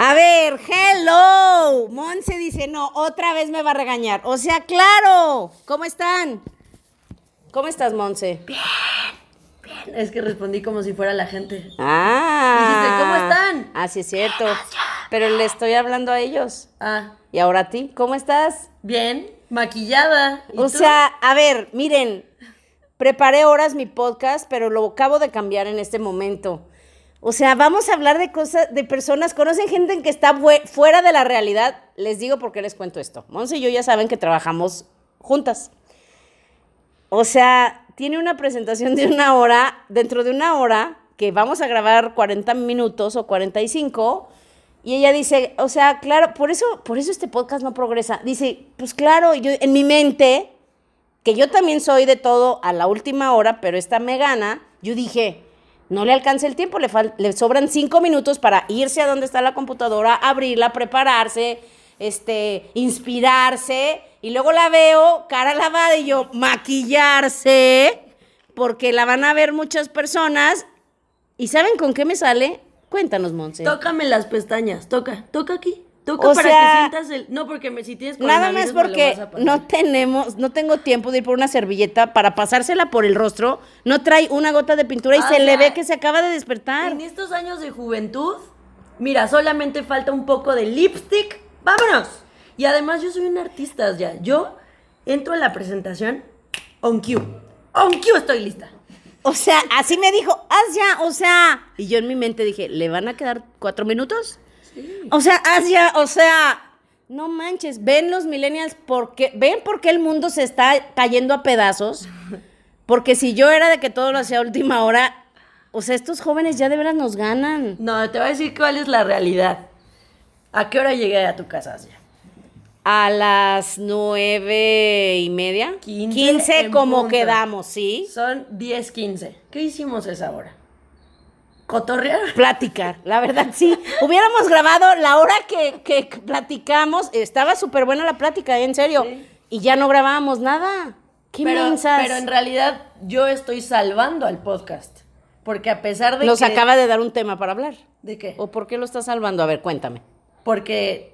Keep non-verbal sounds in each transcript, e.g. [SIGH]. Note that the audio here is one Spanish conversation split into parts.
A ver, hello. Monse dice, no, otra vez me va a regañar. O sea, claro. ¿Cómo están? ¿Cómo estás, Monse? Es que respondí como si fuera la gente. Ah. Dijiste, ¿cómo están? Ah, sí, es cierto. Pero le estoy hablando a ellos. Ah, ¿Y ahora a ti? ¿Cómo estás? bien, maquillada. ¿Y O tú? sea, a ver, miren, preparé horas mi podcast, pero lo acabo de cambiar en este momento. O sea, vamos a hablar de cosas, de personas, conocen gente en que está fue- fuera de la realidad. Les digo por qué les cuento esto. Monse y yo ya saben que trabajamos juntas. O sea, tiene una presentación de una hora, dentro de una hora, que vamos a grabar 40 minutos o 45, y ella dice, o sea, claro, por eso, por eso este podcast no progresa. Dice, pues claro, yo en mi mente, que yo también soy de todo a la última hora, pero esta me gana, yo dije, no le alcanza el tiempo, le, sobran cinco minutos para irse a donde está la computadora, abrirla, prepararse, este, inspirarse, y luego la veo cara lavada y yo, maquillarse, porque la van a ver muchas personas, ¿y saben con qué me sale? Cuéntanos, Monse. Tócame las pestañas, toca, toca aquí. Toca O para sea, que sientas el. No, porque me, si tienes Nada más porque a no tenemos, no tengo tiempo de ir por una servilleta para pasársela por el rostro. No trae una gota de pintura y Ah, se le ve que se acaba de despertar. En estos años de juventud, mira, solamente falta un poco de lipstick. ¡Vámonos! Y además yo soy un artista ya. Yo entro en la presentación on cue. On cue estoy lista. O sea, así me dijo, haz ya, o sea. Y yo en mi mente dije, ¿le van a quedar cuatro minutos? O sea, ya, o sea. No manches, ven los millennials porque, ven por qué el mundo se está cayendo a pedazos. Porque si yo era de que todo lo hacía a última hora, o sea, estos jóvenes ya de veras nos ganan. No, te voy a decir cuál es la realidad. ¿A qué hora llegué a tu casa, Asia? A las nueve y media. Quince 15 en como punto. quedamos, ¿sí? Son 10.15. ¿Qué hicimos esa hora? ¿Cotorrear? Platicar, la verdad sí. Hubiéramos grabado la hora que, que platicamos. Estaba súper buena la plática, ¿eh? en serio. Sí. Y ya no grabábamos nada. Qué pero, mensas. pero en realidad yo estoy salvando al podcast. Porque a pesar de Nos que... acaba de dar un tema para hablar. ¿De qué? ¿O por qué lo estás salvando? A ver, cuéntame. Porque,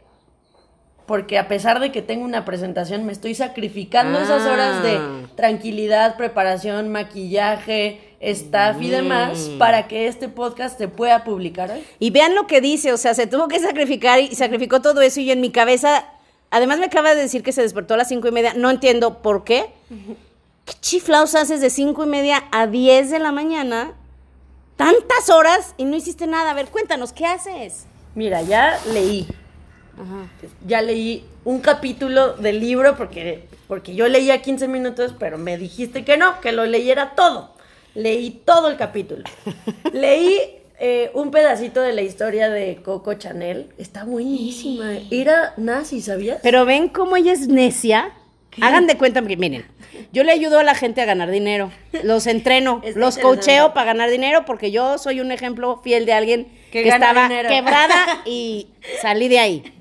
porque a pesar de que tengo una presentación, me estoy sacrificando esas Ah. horas de tranquilidad, preparación, maquillaje, staff y demás Mm. para que este podcast se pueda publicar hoy. Y vean lo que dice, o sea, se tuvo que sacrificar y sacrificó todo eso y en mi cabeza, además me acaba de decir que se despertó a las cinco y media, no entiendo por qué. ¿Qué chiflaos haces de cinco y media a 10 de la mañana? Tantas horas y no hiciste nada. A ver, cuéntanos, ¿qué haces? Mira, ya leí. Ya leí un capítulo del libro porque, porque yo leía 15 minutos, pero me dijiste que no, que lo leyera todo. Leí todo el capítulo. leí eh, un pedacito de la historia de Coco Chanel. Está buenísima. Era nazi, ¿sabías? Pero ven cómo ella es necia. Hagan de cuenta, miren, yo le ayudo a la gente a ganar dinero, los entreno, [LAUGHS] Está los coacheo para ganar dinero porque yo soy un ejemplo fiel de alguien Que estaba dinero. quebrada [LAUGHS] y salí de ahí.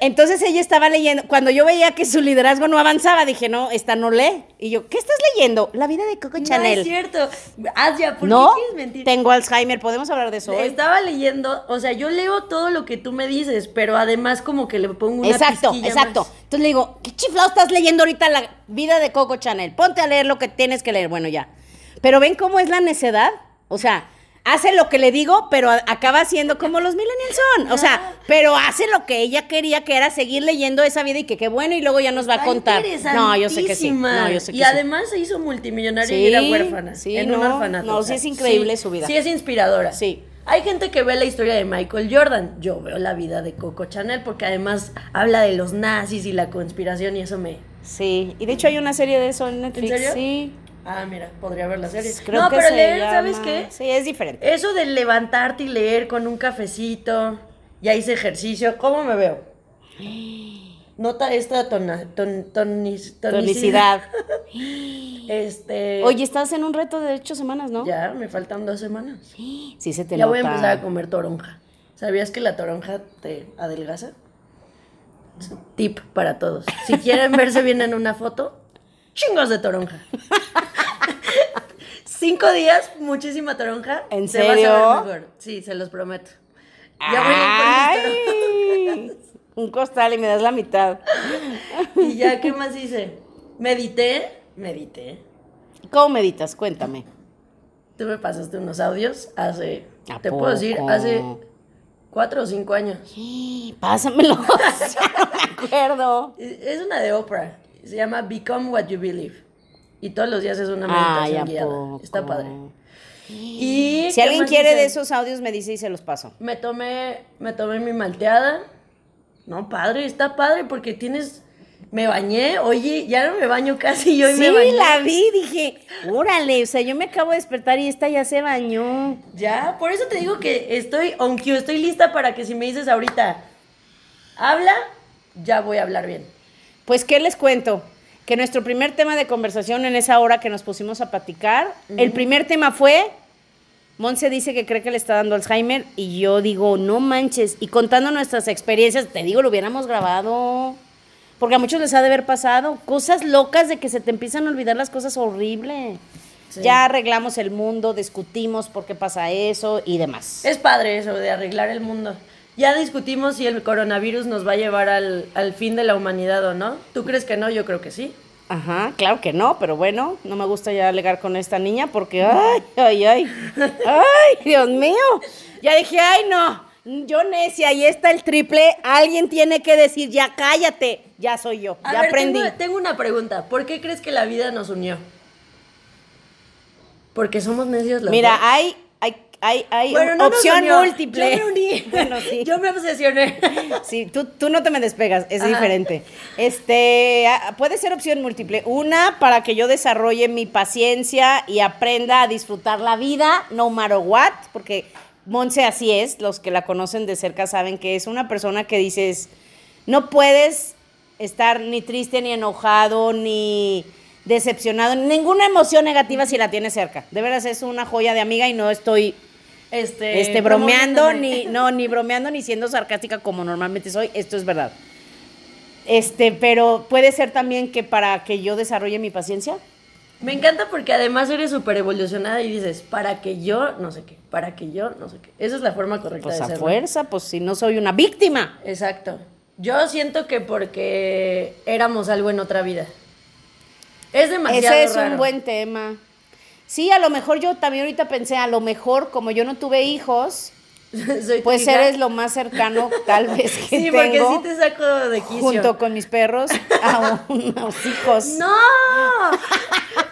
Entonces ella estaba leyendo, cuando yo veía que su liderazgo no avanzaba, dije, no, esta no lee. Y yo, ¿qué estás leyendo? La vida de Coco No Chanel. es cierto. Asia, ¿por ¿No? qué quieres mentir? Tengo Alzheimer, podemos hablar de eso hoy? Estaba leyendo, o sea, yo leo todo lo que tú me dices, pero además como que le pongo una Exacto, exacto. más. Entonces le digo, ¿qué chiflado estás leyendo ahorita la vida de Coco Chanel? Ponte a leer lo que tienes que leer. Bueno, ya. Pero ven cómo es la necedad. O sea, hace lo que le digo, pero acaba siendo como los millennials son. O sea, pero hace lo que ella quería, que era seguir leyendo esa vida y que qué bueno, y luego ya nos va a contar. No, yo sé que sí. No, yo sé que y sí. además se hizo multimillonaria Sí, y era huérfana. sí, en un no, orfanato. no, o sí es increíble sí, su vida. Sí, es inspiradora. Sí. Hay gente que ve la historia de Michael Jordan. Yo veo la vida de Coco Chanel porque además habla de los nazis y la conspiración y eso me. Sí, y de hecho hay una serie de eso en Netflix. serio? Sí. Ah, mira, podría ver la serie. Creo no, que pero se leer, llama- ¿sabes qué? Sí, es diferente. Eso de levantarte y leer con un cafecito, ya hice ejercicio, ¿cómo me veo? Nota esta tona, ton- tonis- Tonicidad. [LAUGHS] Este. Oye, estás en un reto de ocho semanas, ¿no? Ya, me faltan dos semanas. Sí, se te Ya voy a nota. empezar a comer toronja. ¿Sabías que la toronja te adelgaza? Tip para todos. Si quieren verse bien en una foto, chingos de toronja. [LAUGHS] Cinco días, muchísima toronja. ¿En te vas a ver serio? mejor. Sí, se los prometo. Ya voy a ir Ay, un costal y me das la mitad. Y ya, ¿qué más hice? Medité, medité. ¿Cómo meditas? Cuéntame. Tú me pasaste unos audios hace, ¿A te puedo decir, hace cuatro o cinco años. Sí, Pásamelo. [LAUGHS] no me acuerdo. Es una de Oprah. Se llama Become What You Believe. Y todos los días es una Ay, meditación ¿a guiada. poco? Está padre. Y Si ¿qué alguien quiere de esos audios, me dice y se los paso. Me tomé, me tomé mi malteada. No, padre, está padre porque tienes. Me bañé, oye, ya no me baño casi yo y Sí, me bañé. la vi, dije, órale, o sea, yo me acabo de despertar y esta ya se bañó. Ya, por eso te digo que estoy on cue, estoy lista para que si me dices ahorita, habla, ya voy a hablar bien. Pues, ¿qué les cuento? Que nuestro primer tema de conversación en esa hora que nos pusimos a platicar, el primer tema fue, Monse dice que cree que le está dando Alzheimer y yo digo, no manches, y contando nuestras experiencias, te digo, lo hubiéramos grabado, porque a muchos les ha de haber pasado, cosas locas de que se te empiezan a olvidar las cosas horribles. Sí. Ya arreglamos el mundo, discutimos por qué pasa eso y demás. Es padre eso de arreglar el mundo. Ya discutimos si el coronavirus nos va a llevar al, al fin de la humanidad o no. ¿Tú crees que no? Yo creo que sí. Ajá, claro que no, pero bueno, no me gusta ya alegar con esta niña porque, ay, ay, ay, ay, Dios mío. Ya dije, ay, no, yo necia, ahí está el triple, alguien tiene que decir, ya cállate, ya soy yo, A ya ver, aprendí. Tengo, tengo una pregunta. ¿Por qué crees que la vida nos unió? Porque somos necios los Mira, dos. hay, hay, hay, hay Bueno, no opción múltiple. Yo me uní. [LAUGHS] Bueno, sí. Yo me obsesioné. [LAUGHS] Sí, tú, tú no te me despegas, es Ajá. diferente. Este, ah, puede ser opción múltiple. Una, para que yo desarrolle mi paciencia y aprenda a disfrutar la vida, no matter what, porque Monse así es, los que la conocen de cerca saben que es una persona que dices, no puedes estar ni triste, ni enojado, ni decepcionado, ninguna emoción negativa si la tienes cerca. De veras es una joya de amiga y no estoy Este, este, bromeando, ni, no, ni bromeando, ni siendo sarcástica como normalmente soy, esto es verdad. Este, pero puede ser también que para que yo desarrolle mi paciencia. Me encanta porque además eres súper evolucionada y dices, para que yo, no sé qué, para que yo, no sé qué. Esa es la forma correcta Pues de a ser. ¿no? fuerza, pues si no soy una víctima. Exacto. Yo siento que porque éramos algo en otra vida. Es demasiado Ese es raro. un buen tema. Sí, a lo mejor yo también ahorita pensé, a lo mejor como yo no tuve hijos, [LAUGHS] pues hija. eres lo más cercano tal [LAUGHS] vez que Sí, porque tengo sí te saco de quicio. junto con mis perros a unos hijos. ¡No!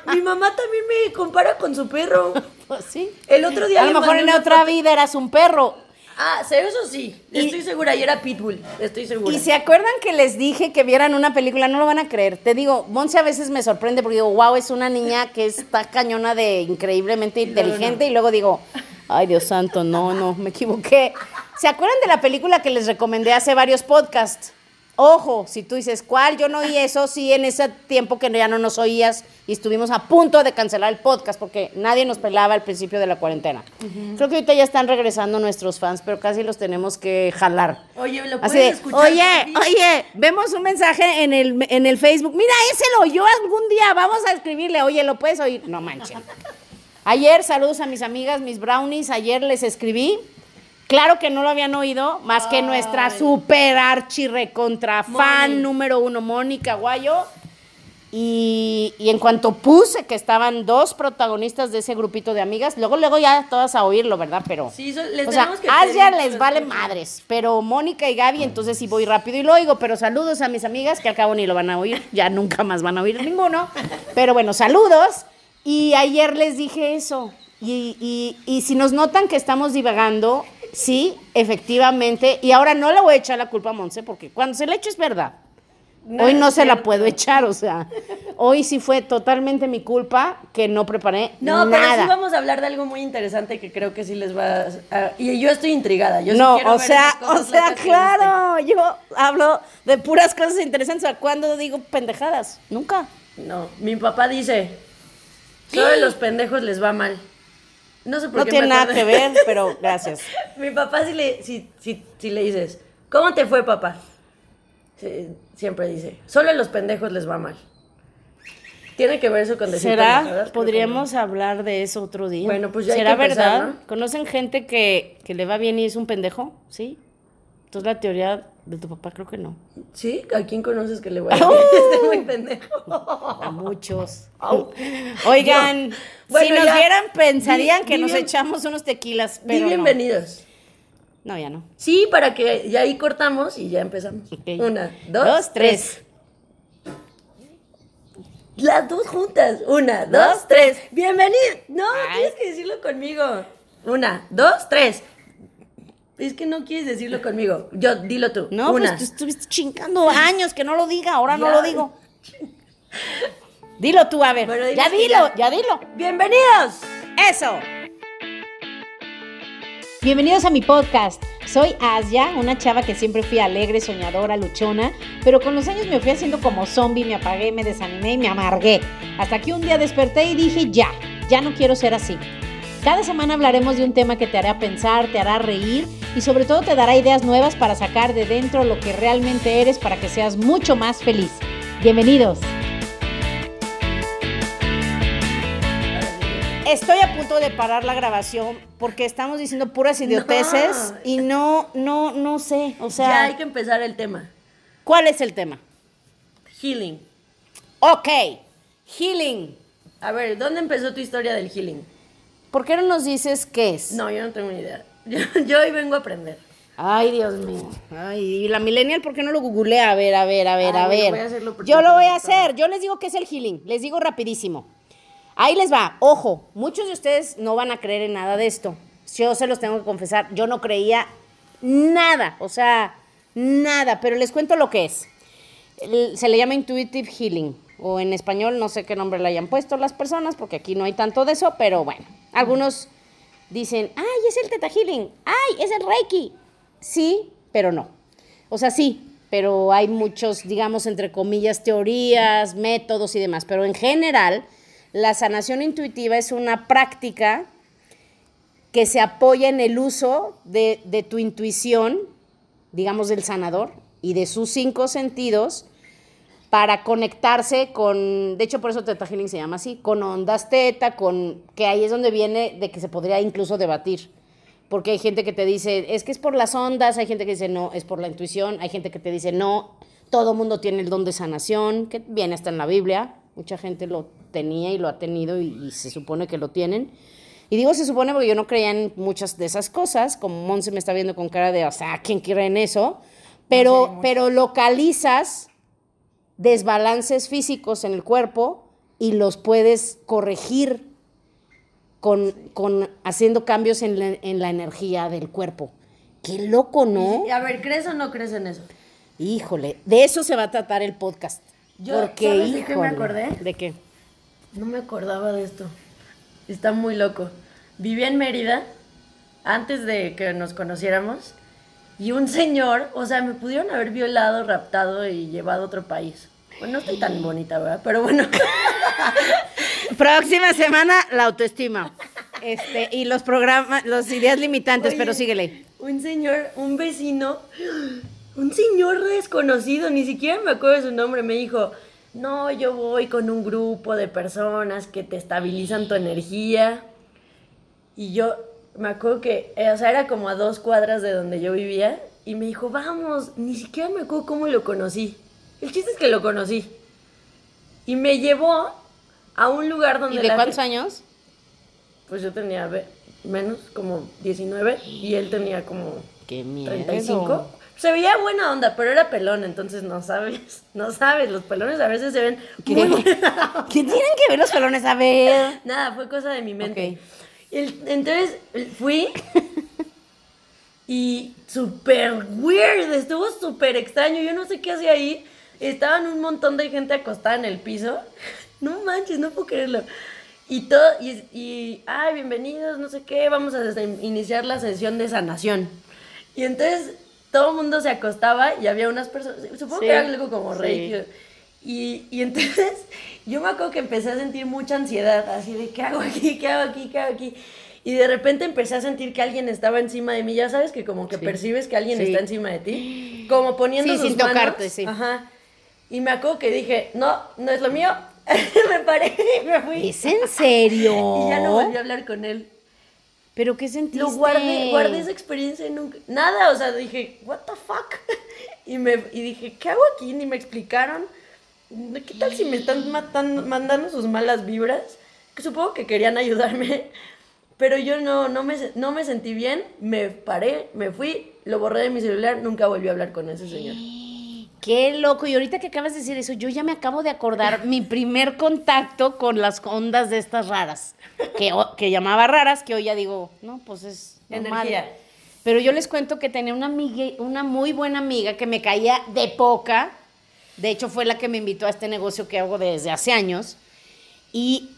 [LAUGHS] Mi mamá también me compara con su perro. Pues sí. El otro día A lo mejor en otra foto. vida eras un perro. Ah, eso sí. Y- Estoy segura. Y era Pitbull. Estoy segura. Y se acuerdan que les dije que vieran una película, no lo van a creer. Te digo, Monse a veces me sorprende porque digo, wow, es una niña que está cañona de increíblemente inteligente. Y luego digo, ay Dios santo, no, no, me equivoqué. ¿Se acuerdan de la película que les recomendé hace varios podcasts? Ojo, si tú dices, ¿cuál? Yo no oí eso, sí, en ese tiempo que ya no nos oías y estuvimos a punto de cancelar el podcast porque nadie nos pelaba al principio de la cuarentena. Creo que ahorita ya están regresando nuestros fans, pero casi los tenemos que jalar. Oye, ¿lo Así puedes de, escuchar? oye, oye, vemos un mensaje en el, en el Facebook. Mira, ese lo oyó algún día. Vamos a escribirle. Oye, ¿lo puedes oír? No manchen. [LAUGHS] Ayer, saludos a mis amigas, mis brownies. Ayer les escribí. Claro que no lo habían oído, más que nuestra super archi recontra fan Moni. número uno, Mónica Guayo. Y, y en cuanto puse que estaban dos protagonistas de ese grupito de amigas, luego, luego ya todas a oírlo, ¿verdad? Pero. Sí, so- les o sea, que Asia que les vale madres, pero Mónica y Gaby, entonces sí voy rápido y lo oigo, pero saludos a mis amigas que al cabo ni lo van a oír, [LAUGHS] ya nunca más van a oír ninguno. Pero bueno, saludos. Y ayer les dije eso. Y, y- y si nos notan que estamos divagando, sí, efectivamente. Y ahora no le voy a echar la culpa a Monse, porque cuando se le echo es verdad. No hoy no se la puedo echar, o sea, hoy sí fue totalmente mi culpa que no preparé No, nada. pero sí vamos a hablar de algo muy interesante que creo que sí les va a... Y yo estoy intrigada. Yo sí no, o ver sea, o sea, claro, yo hablo de puras cosas interesantes. ¿A cuándo digo pendejadas? Nunca. No, mi papá dice, solo a los pendejos les va mal. No sé por No qué tiene me nada que ver, pero gracias. [LAUGHS] Mi papá si le, si, si, si le dices, ¿cómo te fue papá? Sí, siempre dice, solo a los pendejos les va mal. ¿Tiene que ver eso con decir ¿Será? pendejadas? Que Podríamos hablar de eso otro día. Bueno, pues ya hay ¿Será que empezar, verdad? ¿no? ¿Conocen gente que, que le va bien y es un pendejo? ¿Sí? Entonces la teoría de tu papá creo que no. ¿Sí? ¿A quién conoces que le vaya bien? Esté muy pendejo. A muchos. Au. Oigan, Bueno, si nos ya. vieran pensarían Di- que di nos bien- echamos unos tequilas, pero bienvenidos. No, ya no. Sí, para que ya ahí cortamos y ya empezamos. Una, dos, Dos, tres. tres. Las dos juntas. Una, dos, Dos, tres. Bienvenido. No, Ay. tienes que decirlo conmigo. Una, dos, tres. Es que no quieres decirlo conmigo. Yo, dilo tú. No, Una. pues tú estuviste chingando años que no lo diga, ahora no lo digo. Dilo tú, a ver. Bueno, ya dilo, ya. ya dilo. Bienvenidos. Eso. Bienvenidos a mi podcast. Soy Asia, una chava que siempre fui alegre, soñadora, luchona, pero con los años me fui haciendo como zombie, me apagué, me desanimé y me amargué. Hasta que un día desperté y dije, ya, ya no quiero ser así. Cada semana hablaremos de un tema que te hará pensar, te hará reír y sobre todo te dará ideas nuevas para sacar de dentro lo que realmente eres para que seas mucho más feliz. Bienvenidos. Estoy a punto de parar la grabación porque estamos diciendo puras idioteces No. y no, no, no sé. O sea, ya hay que empezar el tema. ¿cuál es el tema? Healing. Ok, healing. A ver, ¿dónde empezó tu historia del healing? ¿Por qué no nos dices qué es? No, yo no tengo ni idea. [LAUGHS] Yo, yo hoy vengo a aprender. Ay, Dios mío. Ay, y la millennial, ¿por qué no lo googlea? A ver, a ver, a ver, Ay, a ver. voy a hacerlo porque Yo lo voy a hacer. Yo les digo qué es el healing. Les digo rapidísimo. Ahí les va. Ojo, muchos de ustedes no van a creer en nada de esto. Yo se los tengo que confesar. Yo no creía nada. O sea, nada. Pero les cuento lo que es. Se le llama intuitive healing. O en español, no sé qué nombre le hayan puesto las personas, porque aquí no hay tanto de eso, pero bueno. Algunos dicen, ay, es el teta healing, ay, es el reiki. Sí, pero no. O sea, sí, pero hay muchos, digamos, entre comillas, teorías, métodos y demás. Pero en general, la sanación intuitiva es una práctica que se apoya en el uso de, de tu intuición, digamos, del sanador y de sus cinco sentidos para conectarse con, de hecho por eso Teta Healing se llama así, con ondas teta, con, que ahí es donde viene de que se podría incluso debatir. Porque hay gente que te dice, es que es por las ondas, hay gente que dice, no, es por la intuición, hay gente que te dice, no, todo mundo tiene el don de sanación, que viene hasta en la Biblia, mucha gente lo tenía y lo ha tenido y, y se supone que lo tienen. Y digo se supone porque yo no creía en muchas de esas cosas, como Monse me está viendo con cara de, o sea, ¿quién cree en eso? Pero, pero localizas desbalances físicos en el cuerpo y los puedes corregir con, con haciendo cambios en la, en la energía del cuerpo. Qué loco, ¿no? Y, a ver, ¿crees o no crees en eso? Híjole, de eso se va a tratar el podcast. Yo, Porque, ¿sabes de qué me acordé? ¿De qué? No me acordaba de esto. Está muy loco. Vivía en Mérida antes de que nos conociéramos y un señor, o sea, me pudieron haber violado, raptado y llevado a otro país. Bueno, no estoy tan bonita, ¿verdad? Pero bueno. [LAUGHS] Próxima semana, la autoestima. Este, y los programas, los ideas limitantes, Oye, pero síguele. Un señor, un vecino, un señor desconocido, ni siquiera me acuerdo de su nombre, me dijo, no, yo voy con un grupo de personas que te estabilizan tu energía. Y yo me acuerdo que, eh, o sea, era como a dos cuadras de donde yo vivía. Y me dijo, vamos, ni siquiera me acuerdo cómo lo conocí. El chiste es que lo conocí. Y me llevó a un lugar donde... ¿Y de la cuántos años? Pues yo tenía menos, como 19, y él tenía como Qué miedo. 35. Se veía buena onda, pero era pelón, entonces no sabes, [LAUGHS] no sabes, los pelones a veces se ven ¿Qué? muy ¿Qué tienen que ver los pelones? A ver. [LAUGHS] Nada, fue cosa de mi mente. Ok. El- entonces fui y súper weird, estuvo súper extraño. Yo no sé qué hacía ahí. Estaban un montón de gente acostada en el piso. [LAUGHS] No manches, no puedo creerlo. Y todo, y, y ay, bienvenidos, no sé qué, vamos a iniciar la sesión de sanación. Y entonces todo el mundo se acostaba y había unas personas, supongo Sí, que era algo como sí. reiki. Y, y entonces [LAUGHS] yo me acuerdo que empecé a sentir mucha ansiedad, así de, ¿qué hago aquí? ¿Qué hago aquí? ¿Qué hago aquí? Y de repente empecé a sentir que alguien estaba encima de mí, ya sabes que como que Sí. percibes que alguien Sí. está encima de ti, como poniendo Sí, sus sin manos. tocarte, sí. Ajá. Y me acuerdo que dije, no, no es lo mío, [LAUGHS] me paré y me fui. ¿Es en serio? [LAUGHS] Y ya no volví a hablar con él. ¿Pero qué sentiste? Lo guardé, guardé esa experiencia y nunca. Nada, o sea, dije, ¿What the fuck? Y, me, y dije, ¿qué hago aquí? Ni me explicaron. ¿Qué tal si me están matando, mandando sus malas vibras? Que supongo que querían ayudarme. [LAUGHS] Pero yo no, no, me, no me sentí bien, me paré, me fui, lo borré de mi celular, nunca volví a hablar con ese señor. [GASPS] Qué loco. Y ahorita que acabas de decir eso, yo ya me acabo de acordar mi primer contacto con las ondas de estas raras. Que, llamaba raras, que hoy ya digo, no, pues es normal. Energía. Pero yo les cuento que tenía una amiga, una muy buena amiga que me caía de poca. De hecho, fue la que me invitó a este negocio que hago desde hace años. Y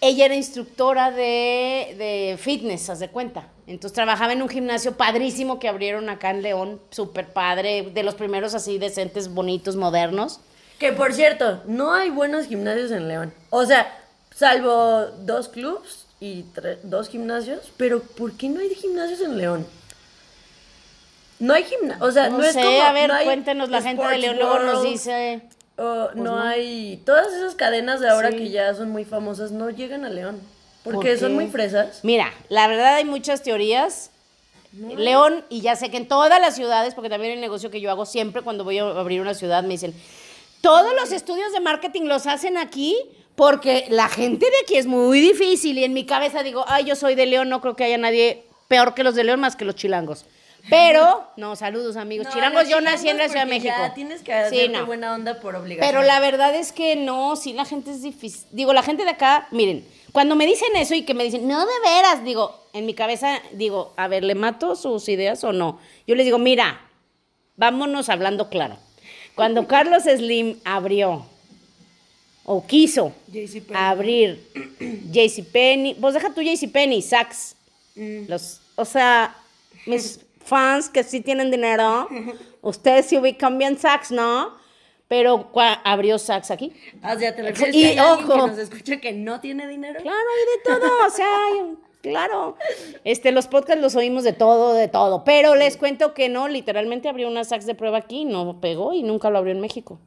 ella era instructora de, de fitness, haz de cuenta. Entonces trabajaba en un gimnasio padrísimo que abrieron acá en León, súper padre, de los primeros así decentes, bonitos, modernos. Que por cierto, no hay buenos gimnasios en León. O sea, salvo dos clubs y dos gimnasios, pero ¿por qué no hay gimnasios en León? No hay gimnasios, o sea, no, No, es sé, como... a ver, no hay cuéntenos la gente de León, luego nos dice... Pues no, no. hay... Todas esas cadenas de ahora Sí. que ya son muy famosas no llegan a León. ¿Por Porque son muy fresas. Mira, la verdad hay muchas teorías. León, y ya sé que en todas las ciudades, porque también el negocio que yo hago siempre cuando voy a abrir una ciudad, me dicen, todos los estudios de marketing los hacen aquí porque la gente de aquí es muy difícil. Y en mi cabeza digo, ay, yo soy de León, no creo que haya nadie peor que los de León más que los chilangos. Pero, [LAUGHS] no, saludos amigos. No, chilangos, yo nací en la Ciudad de México. Ya tienes que Sí, no. buena onda por obligación. Pero la verdad es que no, sí, la gente es difícil. Digo, la gente de acá, miren, cuando me dicen eso y que me dicen, no de veras, digo, en mi cabeza, digo, a ver, ¿le mato sus ideas o no? Yo les digo, mira, vámonos hablando claro. Cuando [LAUGHS] Carlos Slim abrió, o quiso JCPenney. abrir JCPenney, pues deja tu JCPenney, Saks. Los, o sea, mis [LAUGHS] fans que sí tienen dinero, [LAUGHS] ustedes sí ubican bien Saks, ¿no? Pero abrió Saks aquí. Ah, ya te refieres Y que hay ojo. que nos escucha que no tiene dinero. Claro, hay de todo, o sea, hay- claro. Este, los podcasts los oímos de todo, de todo. Pero les cuento que no, literalmente abrió una Saks de prueba aquí, no pegó y nunca lo abrió en México.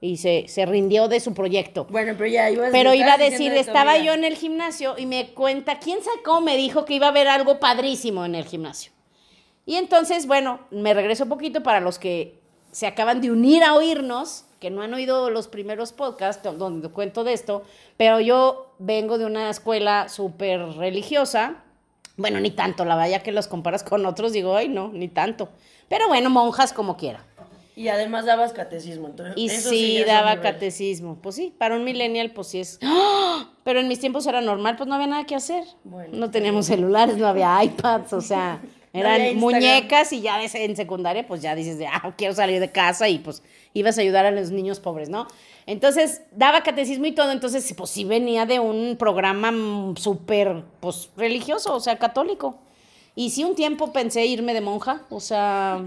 Y se, se rindió de su proyecto. Bueno, pero ya ibas Pero iba a decir, de estaba yo en el gimnasio y me cuenta, ¿quién sacó? Me dijo que iba a haber algo padrísimo en el gimnasio. Y entonces, bueno, me regreso un poquito para los que se acaban de unir a oírnos, que no han oído los primeros podcasts do- donde cuento de esto, pero yo vengo de una escuela súper religiosa. Bueno, ni tanto, la vaya que los comparas con otros, digo, ay, no, ni tanto. Pero bueno, monjas como quiera. Y además dabas catecismo. Entonces, Y eso sí, es daba catecismo. Pues sí, para un millennial, pues sí es. ¡Ah! Pero en mis tiempos era normal, pues no había nada que hacer. Bueno, no teníamos celulares, no había iPads, o sea, [LAUGHS] eran muñecas y ya en secundaria, pues ya dices, de, ah, quiero salir de casa y pues ibas a ayudar a los niños pobres, ¿no? Entonces, daba catecismo y todo, entonces, pues sí venía de un programa mm, súper, pues, religioso, o sea, católico. Y sí, un tiempo pensé irme de monja, o sea,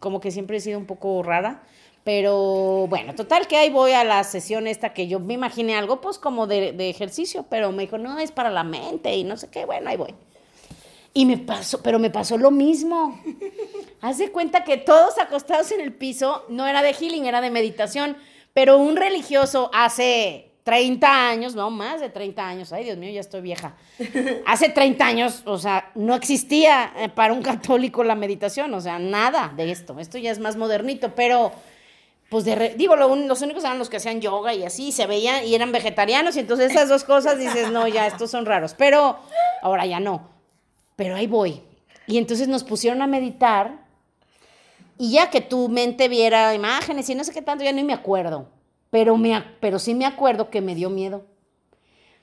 como que siempre he sido un poco rara. Pero bueno, total que ahí voy a la sesión esta que yo me imaginé algo pues como de, de ejercicio, pero me dijo, no, es para la mente y no sé qué, bueno, ahí voy. Y me pasó, pero me pasó lo mismo. Haz de cuenta que todos acostados en el piso, no era de healing, era de meditación, pero un religioso hace 30 años, no más de 30 años, ay Dios mío, ya estoy vieja. Hace 30 años, o sea, no existía eh, para un católico la meditación, o sea, nada de esto. Esto ya es más modernito, pero pues de re- digo, lo los únicos eran los que hacían yoga y así, se veían y eran vegetarianos, y entonces esas dos cosas dices, no, ya, estos son raros, pero ahora ya no. Pero ahí voy. Y entonces nos pusieron a meditar y ya que tu mente viera imágenes y no sé qué tanto, ya no me acuerdo. Pero, me, pero sí me acuerdo que me dio miedo.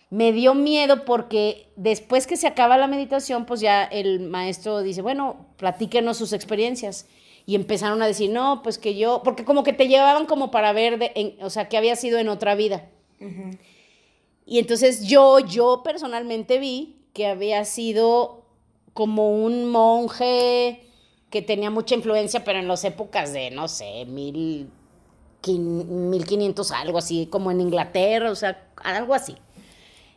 Me dio miedo porque después que se acaba la meditación, pues ya el maestro dice, bueno, platíquenos sus experiencias. Y empezaron a decir, no, pues que yo, porque como que te llevaban como para ver, de, en- o sea, que había sido en otra vida. Y entonces yo, yo personalmente vi que había sido como un monje que tenía mucha influencia, pero en las épocas de, no sé, mil, quin- 1500, algo así, como en Inglaterra, o sea, algo así.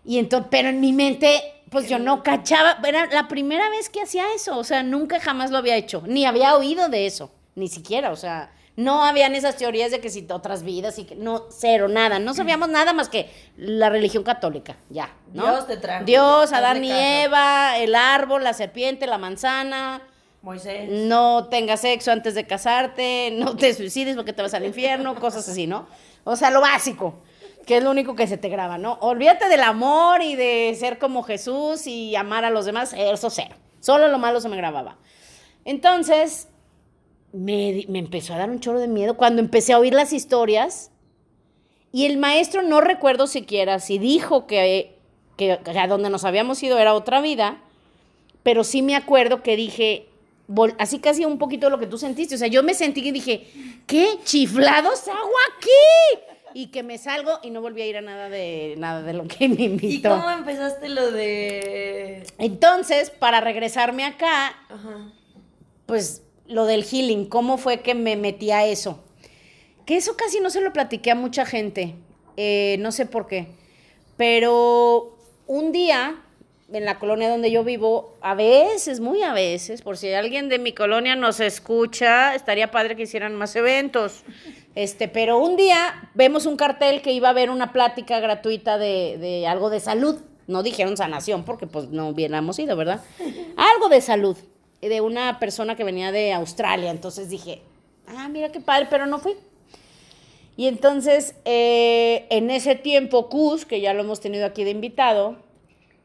Y entonces, pero en mi mente, pues yo no cachaba, era la primera vez que hacía eso, o sea, nunca jamás lo había hecho, ni había oído de eso, ni siquiera, o sea, No habían esas teorías de que si otras vidas y que no, cero, nada. No sabíamos nada más que la religión católica, ya, ¿no? Dios te trajo, Dios, Adán y. Eva, el árbol, la serpiente, la manzana. Moisés. No tengas sexo antes de casarte, no te suicides porque te vas al infierno, cosas así, ¿no? O sea, lo básico, que es lo único que se te graba, ¿no? Olvídate del amor y de ser como Jesús y amar a los demás, eso cero. Solo lo malo se me grababa. Entonces, me, me empezó a dar un chorro de miedo cuando empecé a oír las historias y el maestro no recuerdo siquiera si dijo que, que, que a donde nos habíamos ido era otra vida, pero sí me acuerdo que dije, así casi un poquito lo que tú sentiste, o sea, yo me sentí que dije, ¿qué chiflados hago aquí? Y que me salgo y no volví a ir a nada de nada de lo que me ¿Y invitó. cómo empezaste lo de...? Entonces, para regresarme acá, Ajá. pues lo del healing, cómo fue que me metí a eso. Que eso casi no se lo platiqué a mucha gente, eh, no sé por qué. Pero un día, en la colonia donde yo vivo, a veces, muy a veces, por si alguien de mi colonia nos escucha, estaría padre que hicieran más eventos. Este, pero un día vemos un cartel que iba a haber una plática gratuita de, de algo de salud. No dijeron sanación porque pues no hubiéramos ido, ¿verdad? Algo de salud, de una persona que venía de Australia. Entonces dije, ah, mira qué padre, pero no fui. Y entonces, eh, en ese tiempo, Cus, que ya lo hemos tenido aquí de invitado,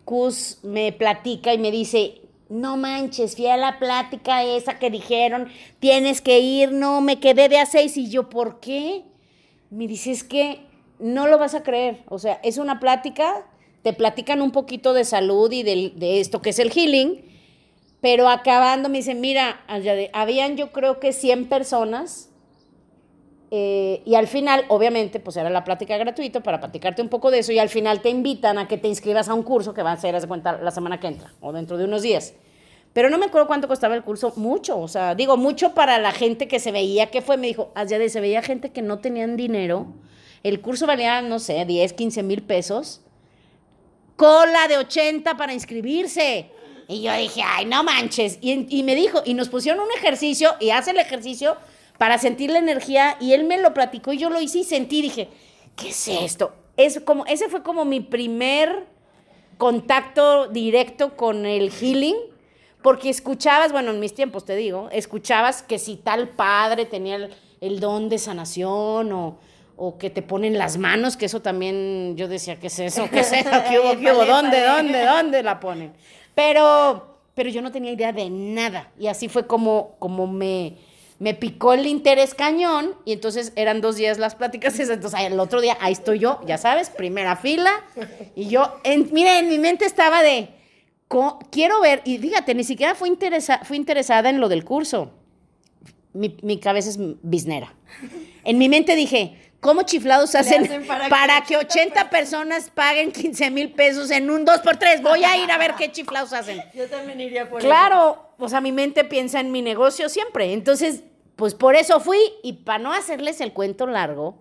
Cus me platica y me dice, no manches, fui a la plática esa que dijeron, tienes que ir, no, me quedé de a seis. Y yo, ¿por qué? Me dice, es que no lo vas a creer. O sea, es una plática, te platican un poquito de salud y de esto que es el healing, pero acabando me dicen, mira, habían yo creo que 100 personas eh, y al final, obviamente, pues era la plática gratuita para platicarte un poco de eso y al final te invitan a que te inscribas a un curso que va a ser, cuenta, la semana que entra o dentro de unos días. Pero no me acuerdo cuánto costaba el curso, mucho, o sea, digo, mucho para la gente que se veía, que fue? Me dijo, de se veía gente que no tenían dinero, el curso valía, no sé, 10, 15 mil pesos, cola de 80 para inscribirse. Y yo dije, ay, no manches. Y, y me dijo, y nos pusieron un ejercicio, y hace el ejercicio para sentir la energía, y él me lo platicó, y yo lo hice y sentí, dije, ¿qué es esto? Es como, ese fue como mi primer contacto directo con el healing, porque escuchabas, bueno, en mis tiempos te digo, escuchabas que si tal padre tenía el, el don de sanación o, o que te ponen las manos, que eso también yo decía, ¿qué es eso? ¿Qué es eso? ¿Qué hubo? ¿Qué hubo? ¿Dónde? ¿Dónde? ¿Dónde la ponen? Pero, pero yo no tenía idea de nada. Y así fue como, como me, me picó el interés cañón. Y entonces eran dos días las pláticas. [LAUGHS] Entonces el otro día, ahí estoy yo, ya sabes, primera fila. Y yo, en, mira, en mi mente estaba de, quiero ver, y fíjate, ni siquiera fui, interesa, fui interesada en lo del curso. Mi, mi cabeza es biznera. En mi mente dije, ¿cómo chiflados hacen, hacen para para, que que 80 personas paguen 15 mil pesos en un 2x3? Voy a ir a ver qué chiflados hacen. [LAUGHS] Yo también iría por Claro, o sea, mi mente piensa en mi negocio siempre. Entonces, pues por eso fui y para no hacerles el cuento largo,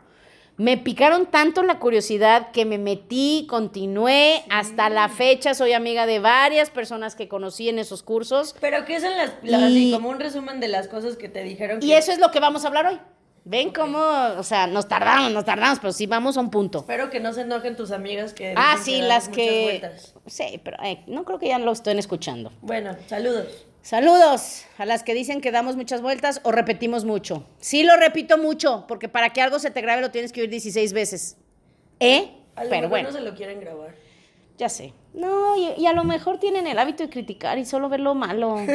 me picaron tanto la curiosidad que me metí, continué, hasta la fecha soy amiga de varias personas que conocí en esos cursos Pero ¿qué son las, las- Y- así, como un resumen de las cosas que te dijeron? y que- eso es lo que vamos a hablar hoy. ¿Ven cómo, o sea, nos tardamos, nos tardamos, pero sí vamos a un punto. Espero que no se enojen tus amigas que Ah, sí, damos las que... vueltas. Sí, pero eh, no creo que ya lo estén escuchando. Bueno, saludos. Saludos a las que dicen que damos muchas vueltas o repetimos mucho. Sí lo repito mucho, porque para que algo se te grabe lo tienes que oír 16 veces. ¿Eh? A lo Pero mejor bueno, no se lo quieren grabar. Ya sé. No, y, y a lo mejor tienen el hábito de criticar y solo ver lo malo. [LAUGHS]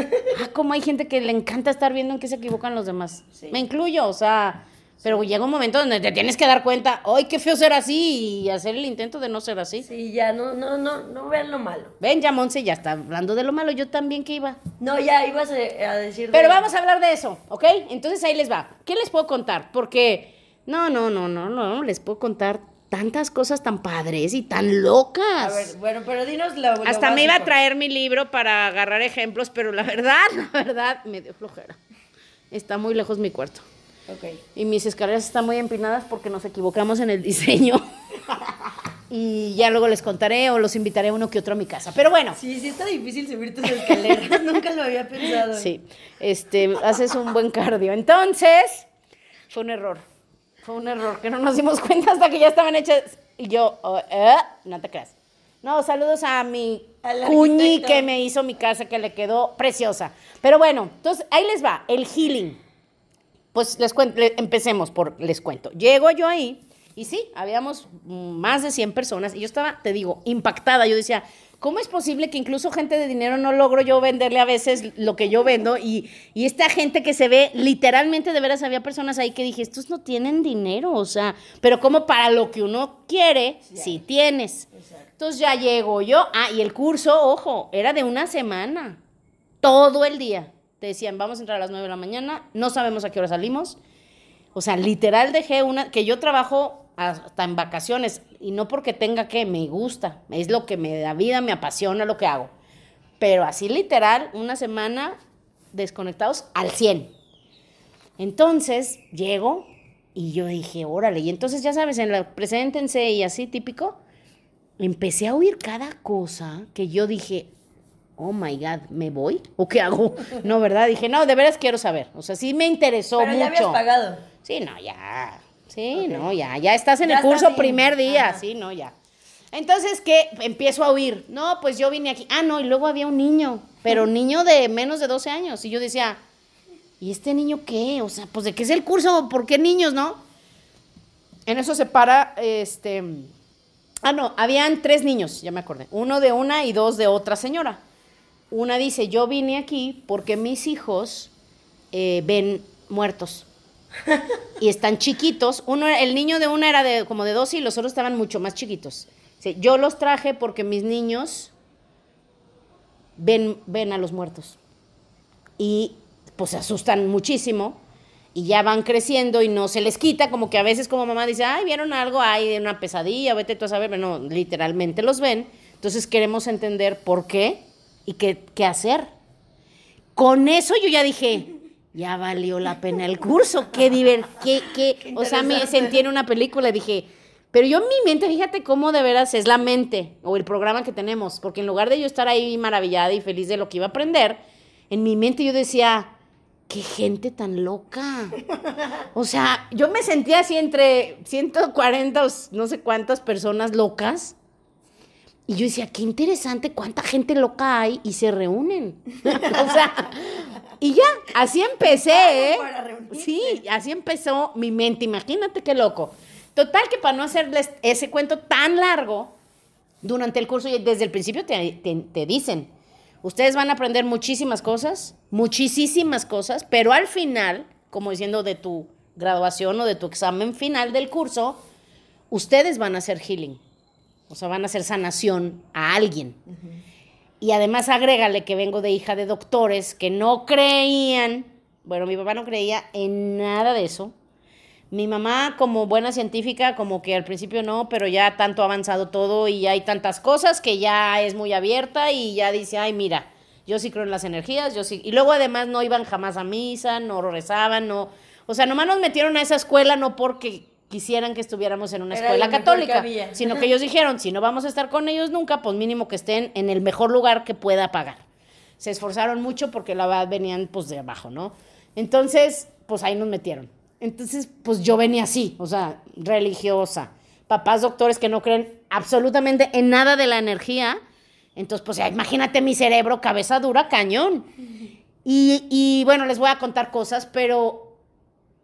Ah, como hay gente que le encanta estar viendo en qué se equivocan los demás. Sí. Me incluyo, o sea, pero llega un momento donde te tienes que dar cuenta, ¡ay, qué feo ser así! Y hacer el intento de no ser así. Sí, ya, no, no, no, no vean lo malo. Ven, ya Monse ya está hablando de lo malo, yo también que iba. No, ya ibas a, a decir. de- Pero vamos a hablar de eso, ¿ok? Entonces ahí les va. ¿Qué les puedo contar? Porque no, no, no, no, no, les puedo contar tantas cosas tan padres y tan locas. A ver, bueno, pero dinos lo, lo Hasta me iba a traer mi libro para agarrar ejemplos, pero la [LAUGHS] verdad, la verdad, me dio flojera. Está muy lejos mi cuarto. Ok. Y mis escaleras están muy empinadas porque nos equivocamos en el diseño. [LAUGHS] y ya luego les contaré o los invitaré uno que otro a mi casa. Pero bueno, Sí, sí está difícil subir tus escaleras. [LAUGHS] Nunca lo había pensado. Sí, este, haces un buen cardio. Entonces, Fue un error. Fue un error que no nos dimos cuenta hasta que ya estaban hechas. Y yo, oh, eh, no te creas. No, saludos a mi cuñi que me hizo mi casa, que le quedó preciosa. Pero bueno, entonces ahí les va, el healing. Pues les cuento, empecemos por, les cuento. Llego yo ahí y sí, habíamos más de 100 personas y yo estaba, te digo, impactada. Yo decía, ¿cómo es posible que incluso gente de dinero no logro yo venderle a veces lo que yo vendo? Y, y esta gente que se ve, literalmente de veras había personas ahí que dije, estos no tienen dinero, o sea, pero como para lo que uno quiere, sí, tienes. Entonces ya llego yo, ah, y el curso, ojo, era de una semana todo el día. Te decían, vamos a entrar a las 9 de la mañana, no sabemos a qué hora salimos. O sea, literal dejé una, que yo trabajo hasta en vacaciones, y no porque tenga que, me gusta, es lo que me da vida, me apasiona lo que hago. Pero así literal, una semana desconectados al 100. Entonces, llego y yo dije, órale, y entonces ya sabes, en la preséntense y así típico, empecé a oír cada cosa que yo dije, oh my God, ¿me voy? ¿O qué hago? [LAUGHS] No, ¿verdad? Dije, no, de veras quiero saber. O sea, sí me interesó Pero ya habías mucho. pagado. Sí, no, ya. Sí, no, ya. Ya estás en Ya el curso primer día. ajá. Sí, no, ya. Entonces, ¿qué? Empiezo a oír. No, pues yo vine aquí. Ah, no, y luego había un niño, pero niño de menos de 12 años. Y yo decía, ¿y este niño qué? O sea, pues de qué es el curso, ¿por qué niños, no? En eso se para, este... Ah, no, habían tres niños, ya me acordé. Uno de una y dos de otra señora. Una dice, yo vine aquí porque mis hijos eh, ven muertos. Y están chiquitos. Uno, el niño de una era de, como de 12 y los otros estaban mucho más chiquitos. Yo los traje porque mis niños ven, ven a los muertos. Y pues se asustan muchísimo y ya van creciendo y no se les quita, como que a veces como mamá dice, ay, vieron algo, hay una pesadilla, vete tú a saber, pero no, literalmente los ven. Entonces queremos entender por qué y qué, qué hacer. Con eso yo ya dije, ya valió la pena el curso, qué diver, qué, qué, o sea, me sentí en una película y dije, pero yo en mi mente, fíjate cómo de veras es la mente o el programa que tenemos, porque en lugar de yo estar ahí maravillada y feliz de lo que iba a aprender, en mi mente yo decía, qué gente tan loca. O sea, yo me sentía así entre 140 o no sé cuántas personas locas. Y yo decía, qué interesante cuánta gente loca hay y se reúnen. [LAUGHS] o sea, y ya, así empecé, ¿eh? Sí, así empezó mi mente, imagínate qué loco. Total que para no hacerles ese cuento tan largo, durante el curso y desde el principio te, te- te dicen, ustedes van a aprender muchísimas cosas, muchísimas cosas, pero al final, como diciendo de tu graduación o de tu examen final del curso, ustedes van a hacer healing, o sea, van a hacer sanación a alguien. Y además agrégale que vengo de hija de doctores que no creían, bueno, mi papá no creía en nada de eso. Mi mamá, como buena científica, como que al principio no, pero ya tanto ha avanzado todo y hay tantas cosas que ya es muy abierta y ya dice, ay, mira, yo sí creo en las energías, yo sí. Y luego además no iban jamás a misa, no rezaban, no. O sea, nomás nos metieron a esa escuela no porque quisieran que estuviéramos en una Era escuela que católica, sino que ellos dijeron, si no vamos a estar con ellos nunca, pues mínimo que estén en el mejor lugar que pueda pagar. Se esforzaron mucho porque la verdad venían pues de abajo, ¿no? Entonces, pues ahí nos metieron. Entonces, pues yo venía así, o sea, religiosa. Papás doctores que no creen absolutamente en nada de la energía. Entonces, pues ya imagínate mi cerebro, cabeza dura, cañón. Y, y bueno, les voy a contar cosas, pero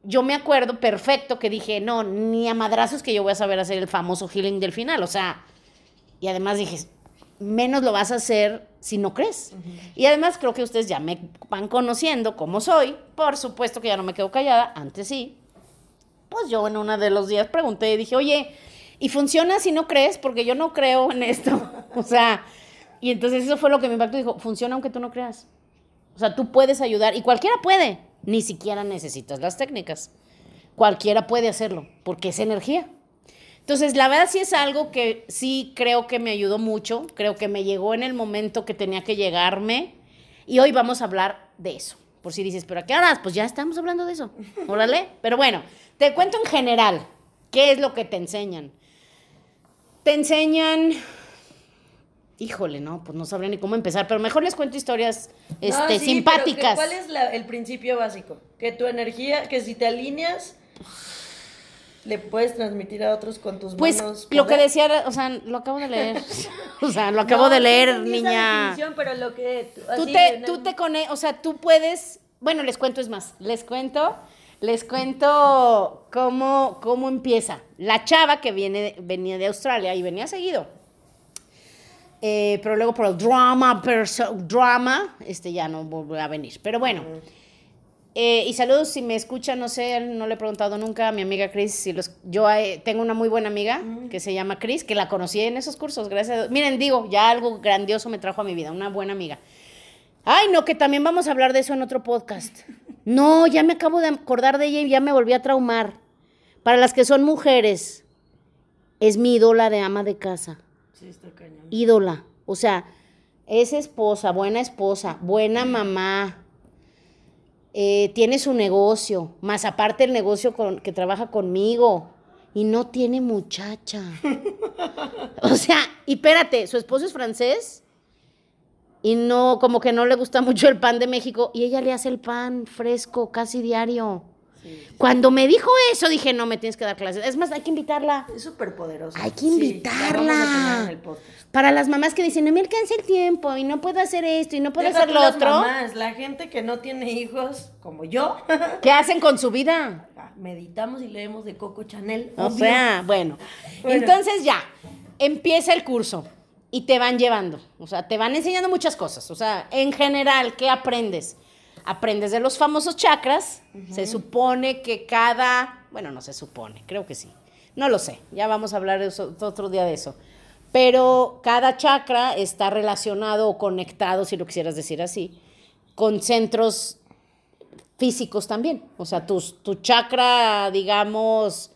yo me acuerdo perfecto que dije, no, ni a madrazos que yo voy a saber hacer el famoso healing del final. O sea, y además dije, menos lo vas a hacer si no crees. Y además creo que ustedes ya me van conociendo como soy. Por supuesto que ya no me quedo callada, antes sí. Pues yo en uno de los días pregunté y dije, oye, ¿y funciona si no crees? Porque yo no creo en esto. [LAUGHS] o sea, y entonces eso fue lo que me impactó. Dijo, funciona aunque tú no creas. O sea, tú puedes ayudar y cualquiera puede. Ni siquiera necesitas las técnicas. Cualquiera puede hacerlo porque es energía. Entonces, la verdad sí es algo que sí creo que me ayudó mucho, creo que me llegó en el momento que tenía que llegarme y hoy vamos a hablar de eso. Por si dices, ¿pero a qué horas? Pues ya estamos hablando de eso. [LAUGHS] Órale. Pero bueno, te cuento en general qué es lo que te enseñan. Te enseñan... Híjole, no, pues no sabría ni cómo empezar, pero mejor les cuento historias este, No, sí, simpáticas. pero ¿Cuál es la- el principio básico? Que tu energía, que si te alineas ¿Le puedes transmitir a otros con tus Pues manos? lo que decía, o sea, lo acabo de leer. [LAUGHS] [LAUGHS] o sea, lo acabo No, de no leer, esa niña. definición, pero lo que Tú así te, tú te conectas, o sea, tú puedes, bueno, les cuento es más, les cuento, les cuento cómo, cómo empieza. La chava que viene, venía de Australia y venía seguido. Eh, pero luego por el drama, drama, este ya no volvió a venir. Pero bueno. Eh, y saludos si me escuchan, no sé, no le he preguntado nunca a mi amiga Chris. Si los, yo eh, tengo una muy buena amiga que se llama Chris, que la conocí en esos cursos, gracias a. Miren, digo, ya algo grandioso me trajo a mi vida, una buena amiga. Ay, no, que también vamos a hablar de eso en otro podcast. [LAUGHS] No, ya me acabo de acordar de ella y ya me volví a traumar. Para las que son mujeres, es mi ídola de ama de casa Sí, está cañón. ídola. O sea, es esposa, buena esposa, buena mamá. eh, tiene su negocio, más aparte el negocio con, que trabaja conmigo. Y no tiene muchacha. [LAUGHS] o sea, y espérate, su esposo es francés. Y no, como que no le gusta mucho el pan de México. Y ella le hace el pan fresco casi diario. Sí. Cuando me dijo eso, dije, no, me tienes que dar clases. Es más, hay que invitarla. Es súper poderoso. Hay que Sí, la invitarla. vamos a tener en el podcast. Para las mamás que dicen, no me alcanza el tiempo y no puedo hacer esto y no puedo Deja hacer lo las otro. mamás, la gente que no tiene hijos, como yo, [LAUGHS] ¿Qué hacen con su vida? meditamos y leemos de Coco Chanel. O obvio. sea, bueno. Bueno. Entonces ya, empieza el curso y te van llevando. O sea, te van enseñando muchas cosas. O sea, en general, ¿qué aprendes? Aprendes de los famosos chakras. Se supone que cada, bueno, no se supone, creo que sí. No lo sé, ya vamos a hablar de eso, otro día de eso. Pero cada chakra está relacionado o conectado, si lo quisieras decir así, con centros físicos también. O sea, tus, tu chakra, digamos,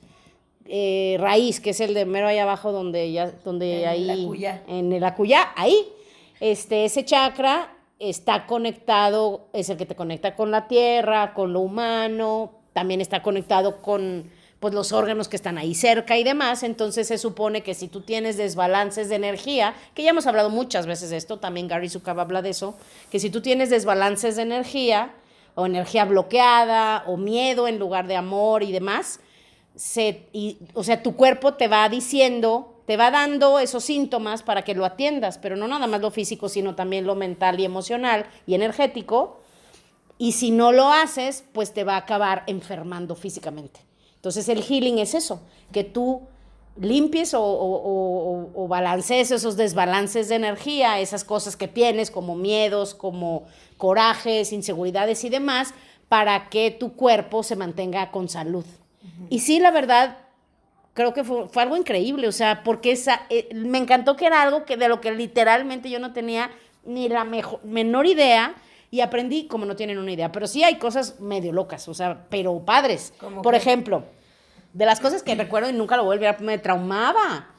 eh, raíz, que es el de mero ahí abajo donde ya, donde En ahí. el. En el acuyá, ahí. Este, ese chakra está conectado, es el que te conecta con la tierra, con lo humano, también está conectado con pues los órganos que están ahí cerca y demás, entonces se supone que si tú tienes desbalances de energía, que ya hemos hablado muchas veces de esto, también Gary Zukav habla de eso, que si tú tienes desbalances de energía o energía bloqueada o miedo en lugar de amor y demás, se, o sea, tu cuerpo te va diciendo, te va dando esos síntomas para que lo atiendas, pero no nada más lo físico, sino también lo mental y emocional y energético. Y si no lo haces, pues te va a acabar enfermando físicamente. Entonces el healing es eso, que tú limpies o, o, o, o balancees esos desbalances de energía, esas cosas que tienes como miedos, como corajes, inseguridades y demás, para que tu cuerpo se mantenga con salud. Y sí, la verdad, creo que fue, fue algo increíble, o sea, porque esa, eh, me encantó que era algo que de lo que literalmente yo no tenía ni la mejo- menor idea y aprendí como no tienen una idea, pero sí hay cosas medio locas, o sea, pero padres. ¿Cómo Por ejemplo, de las cosas que recuerdo y nunca lo volví a me traumaba.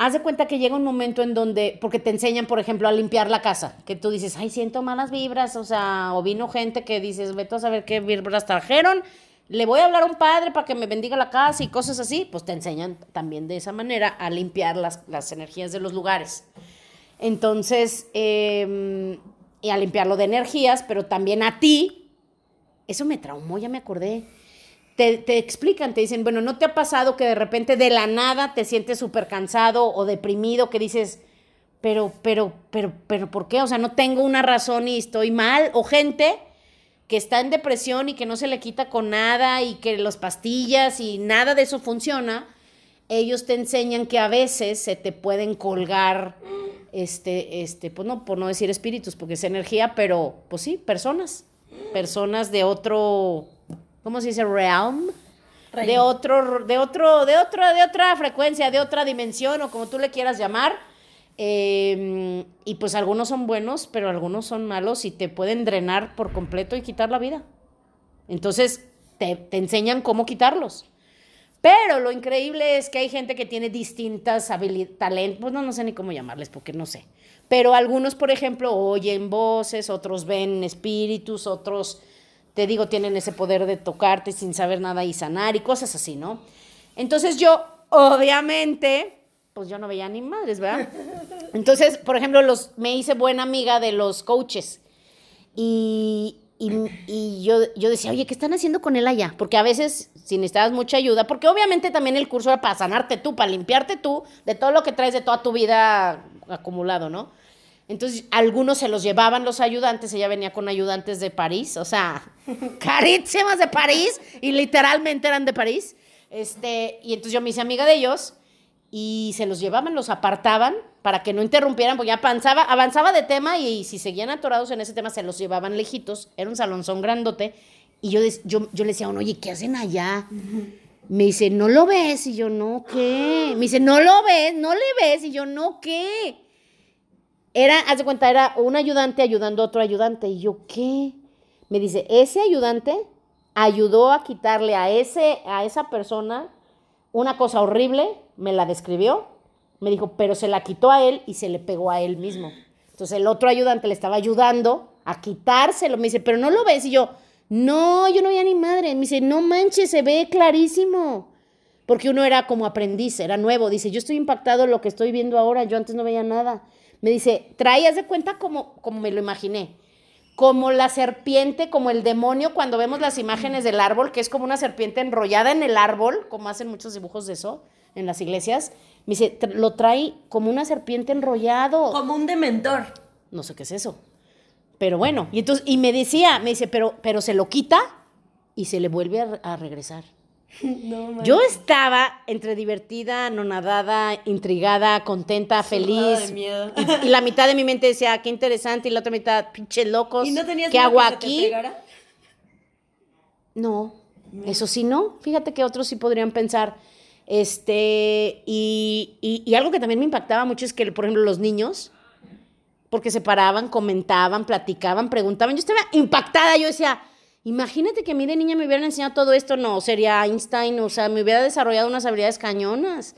Haz de cuenta que llega un momento en donde, porque te enseñan, por ejemplo, a limpiar la casa, que tú dices, ay, siento malas vibras, o sea, o vino gente que dices, vete a saber qué vibras trajeron, le voy a hablar a un padre para que me bendiga la casa y cosas así, pues te enseñan también de esa manera a limpiar las, las energías de los lugares. Entonces, eh, y a limpiarlo de energías, pero también a ti, eso me traumó, ya me acordé. Te, te explican, te dicen, bueno, ¿no te ha pasado que de repente de la nada te sientes súper cansado o deprimido, que dices, pero, pero, pero, pero, ¿por qué? O sea, no tengo una razón y estoy mal. O gente que está en depresión y que no se le quita con nada y que las pastillas y nada de eso funciona, ellos te enseñan que a veces se te pueden colgar, este, este, pues no, por no decir espíritus, porque es energía, pero pues sí, personas, personas de otro, ¿cómo se dice? Realm, de otro, de otro, de otro, de otra frecuencia, de otra dimensión o como tú le quieras llamar. Eh, y pues algunos son buenos, pero algunos son malos y te pueden drenar por completo y quitar la vida. Entonces te, te enseñan cómo quitarlos. Pero lo increíble es que hay gente que tiene distintas habilidades, talentos, pues no, no sé ni cómo llamarles porque no sé. Pero algunos, por ejemplo, oyen voces, otros ven espíritus, otros, te digo, tienen ese poder de tocarte sin saber nada y sanar y cosas así, ¿no? Entonces yo, obviamente, pues yo no veía ni madres, ¿verdad? [LAUGHS] Entonces, por ejemplo, los, me hice buena amiga de los coaches. Y, y- y yo, yo decía, oye, ¿qué están haciendo con él allá? Porque a veces si necesitabas mucha ayuda, porque obviamente también el curso era para sanarte tú, para limpiarte tú de todo lo que traes de toda tu vida acumulado, ¿no? Entonces, algunos se los llevaban los ayudantes, ella venía con ayudantes de París, o sea, [LAUGHS] carísimas de París, y literalmente eran de París. Este, y entonces yo me hice amiga de ellos y se los llevaban, los apartaban para que no interrumpieran, porque ya avanzaba, avanzaba de tema y, si seguían atorados en ese tema se los llevaban lejitos, era un salonzón grandote, y yo, yo, yo le decía a uno, oye, ¿qué hacen allá? Me dice, ¿no lo ves? Y yo, no, ¿qué? Me dice, ¿no lo ves? ¿No le ves? Y yo, no, ¿qué? Era, haz de cuenta, era un ayudante ayudando a otro ayudante. Y yo, ¿qué? Me dice, ese ayudante ayudó a quitarle a, ese, a esa persona una cosa horrible, me la describió, me dijo, pero se la quitó a él y se le pegó a él mismo. Entonces el otro ayudante le estaba ayudando a quitárselo. Me dice, pero no lo ves. Y yo, no, yo no veía ni madre. Me dice, no manches, se ve clarísimo. Porque uno era como aprendiz, era nuevo. Dice, yo estoy impactado lo que estoy viendo ahora. Yo antes no veía nada. Me dice, traías de cuenta como, como me lo imaginé. Como la serpiente, como el demonio, cuando vemos las imágenes del árbol, que es como una serpiente enrollada en el árbol, como hacen muchos dibujos de eso en las iglesias. Me dice, lo trae como una serpiente enrollado. Como un dementor. No sé qué es eso. Pero bueno, y entonces, y me decía, me dice, pero, pero se lo quita y se le vuelve a regresar. [LAUGHS] Yo estaba entre divertida, anonadada, intrigada, contenta, feliz. Y, la mitad de mi mente decía, qué interesante, y la otra mitad, pinche locos. ¿Y no tenías ¿Qué hago aquí? no, eso sí no. Fíjate que otros sí podrían pensar. Este, y, y, algo que también me impactaba mucho es que, por ejemplo, los niños, porque se paraban, comentaban, platicaban, preguntaban. Yo estaba impactada, yo decía, Imagínate que a mí de niña me hubieran enseñado todo esto, no, sería Einstein, o sea, me hubiera desarrollado unas habilidades cañonas.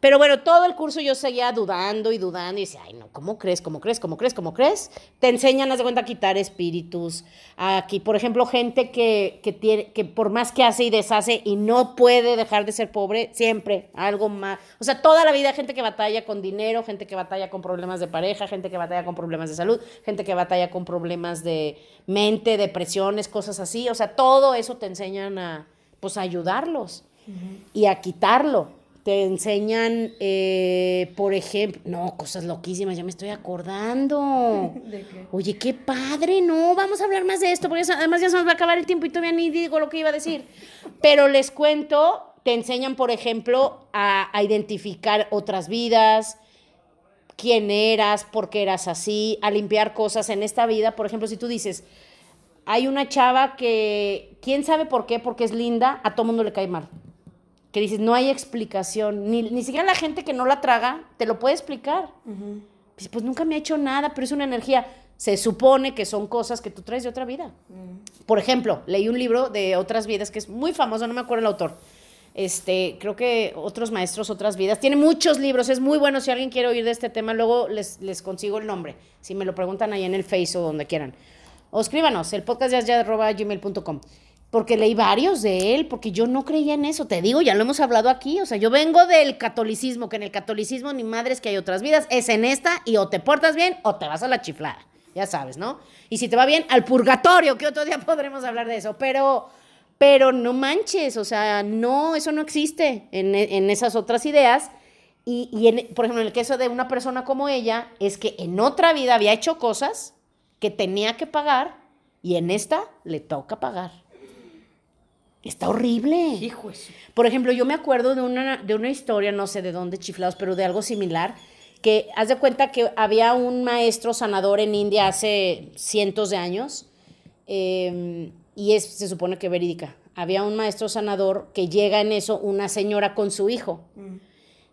Pero bueno, todo el curso yo seguía dudando y dudando y decía, ay, no, ¿cómo crees? ¿Cómo crees? ¿Cómo crees? ¿Cómo crees? Te enseñan, haz de cuenta, a quitar espíritus. Aquí, por ejemplo, gente que, que, tiene, que por más que hace y deshace y no puede dejar de ser pobre, siempre algo más. O sea, toda la vida gente que batalla con dinero, gente que batalla con problemas de pareja, gente que batalla con problemas de salud, gente que batalla con problemas de mente, depresiones, cosas así. O sea, todo eso te enseñan a, pues, ayudarlos y a quitarlo te enseñan, eh, por ejemplo, no, cosas loquísimas, ya me estoy acordando. [LAUGHS] ¿De qué? Oye, qué padre, no, vamos a hablar más de esto, porque además ya se nos va a acabar el tiempo y todavía ni digo lo que iba a decir. Pero les cuento, te enseñan, por ejemplo, a, a identificar otras vidas, quién eras, por qué eras así, a limpiar cosas en esta vida. Por ejemplo, si tú dices, hay una chava que, ¿quién sabe por qué? Porque es linda, a todo mundo le cae mal que dices, no hay explicación, ni, ni siquiera la gente que no la traga te lo puede explicar. pues, nunca me ha hecho nada, pero es una energía. Se supone que son cosas que tú traes de otra vida. Por ejemplo, leí un libro de otras vidas que es muy famoso, no me acuerdo el autor. Este, creo que otros maestros, otras vidas. Tiene muchos libros, es muy bueno. Si alguien quiere oír de este tema, luego les, les consigo el nombre. Si me lo preguntan ahí en el Face o donde quieran. O escríbanos, el podcast ya gmail.com porque leí varios de él, porque yo no creía en eso, te digo, ya lo hemos hablado aquí, o sea, yo vengo del catolicismo, que en el catolicismo ni madres que hay otras vidas, es en esta y o te portas bien o te vas a la chiflada, ya sabes, ¿no? Y si te va bien, al purgatorio, que otro día [LAUGHS] podremos hablar de eso, pero, pero no manches, o sea, no, eso no existe en, en esas otras ideas. Y, y en, por ejemplo, en el caso de una persona como ella, es que en otra vida había hecho cosas que tenía que pagar y en esta le toca pagar. Está horrible. Hijo Por ejemplo, yo me acuerdo de una, de una historia, no sé de dónde chiflados, pero de algo similar, que haz de cuenta que había un maestro sanador en India hace cientos de años, em, y es, se supone que verídica. Había un maestro sanador que llega en eso una señora con su hijo, mm.